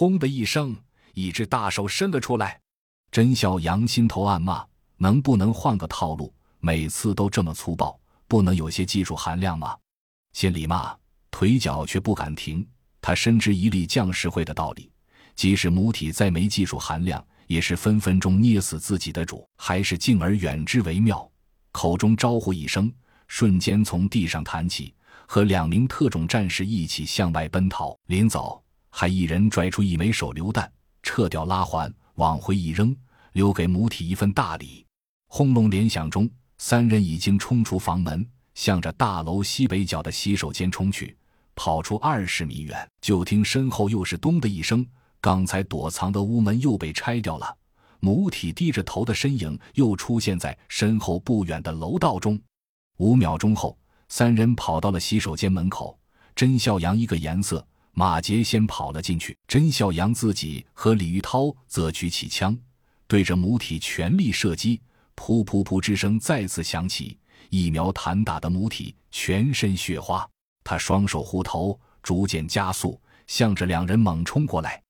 轰的一声，一只大手伸了出来。甄小阳心头暗骂：能不能换个套路？每次都这么粗暴，不能有些技术含量吗？心里骂，腿脚却不敢停。他深知一粒将士会的道理，即使母体再没技术含量，也是分分钟捏死自己的主，还是敬而远之为妙。口中招呼一声，瞬间从地上弹起，和两名特种战士一起向外奔逃。临走，还一人拽出一枚手榴弹，撤掉拉环，往回一扔，留给母体一份大礼。轰隆连响中，三人已经冲出房门，向着大楼西北角的洗手间冲去。跑出二十米远，就听身后又是“咚”的一声，刚才躲藏的屋门又被拆掉了。母体低着头的身影又出现在身后不远的楼道中。五秒钟后，三人跑到了洗手间门口。甄孝阳一个颜色，马杰先跑了进去。甄孝阳自己和李玉涛则举起枪，对着母体全力射击。噗噗噗之声再次响起，一苗弹打的母体全身血花。他双手护头，逐渐加速，向着两人猛冲过来。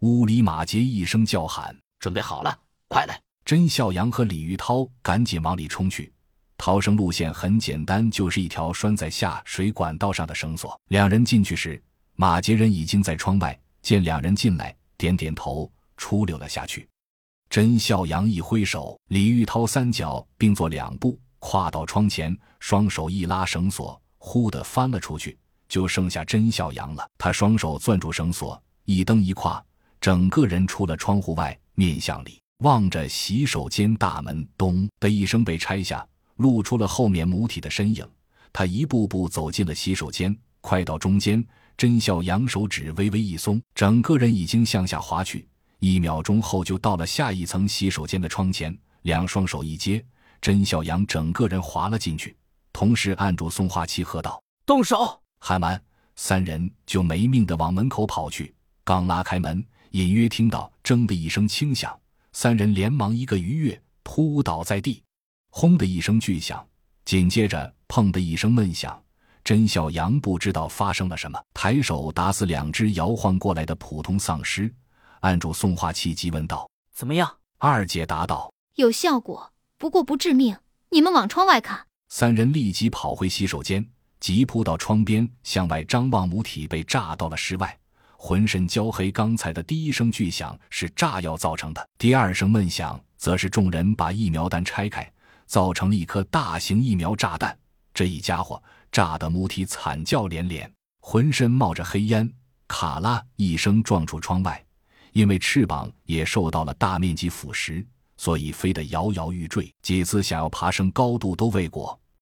屋里马杰一声叫喊：“准备好了，快来！”甄孝阳和李玉涛赶紧往里冲去。逃生路线很简单，就是一条拴在下水管道上的绳索。两人进去时，马杰人已经在窗外，见两人进来，点点头，出溜了下去。甄孝阳一挥手，李玉涛三脚并作两步，跨到窗前，双手一拉绳索。忽地翻了出去，就剩下甄孝阳了。他双手攥住绳索，一蹬一跨，整个人出了窗户外，面向里望着洗手间大门，咚的一声被拆下，露出了后面母体的身影。他一步步走进了洗手间，快到中间，甄孝阳手指微微一松，整个人已经向下滑去。一秒钟后，就到了下一层洗手间的窗前，两双手一接，甄孝阳整个人滑了进去。同时按住送话器，喝道：“动手！”喊完，三人就没命的往门口跑去。刚拉开门，隐约听到“铮”的一声轻响，三人连忙一个鱼跃，扑倒在地。轰的一声巨响，紧接着“砰”的一声闷响。甄小阳不知道发生了什么，抬手打死两只摇晃过来的普通丧尸，按住送话器，急问道：“怎么样？”二姐答道：“有效果，不过不致命。你们往窗外看。”三人立即跑回洗手间，急扑到窗边，向外张望。母体被炸到了室外，浑身焦黑。刚才的第一声巨响是炸药造成的，第二声闷响则是众人把疫苗弹拆开，造成了一颗大型疫苗炸弹。这一家伙炸得母体惨叫连连，浑身冒着黑烟，卡拉一声撞出窗外。因为翅膀也受到了大面积腐蚀。所以飞得摇摇欲坠，几次想要爬升高度都未果。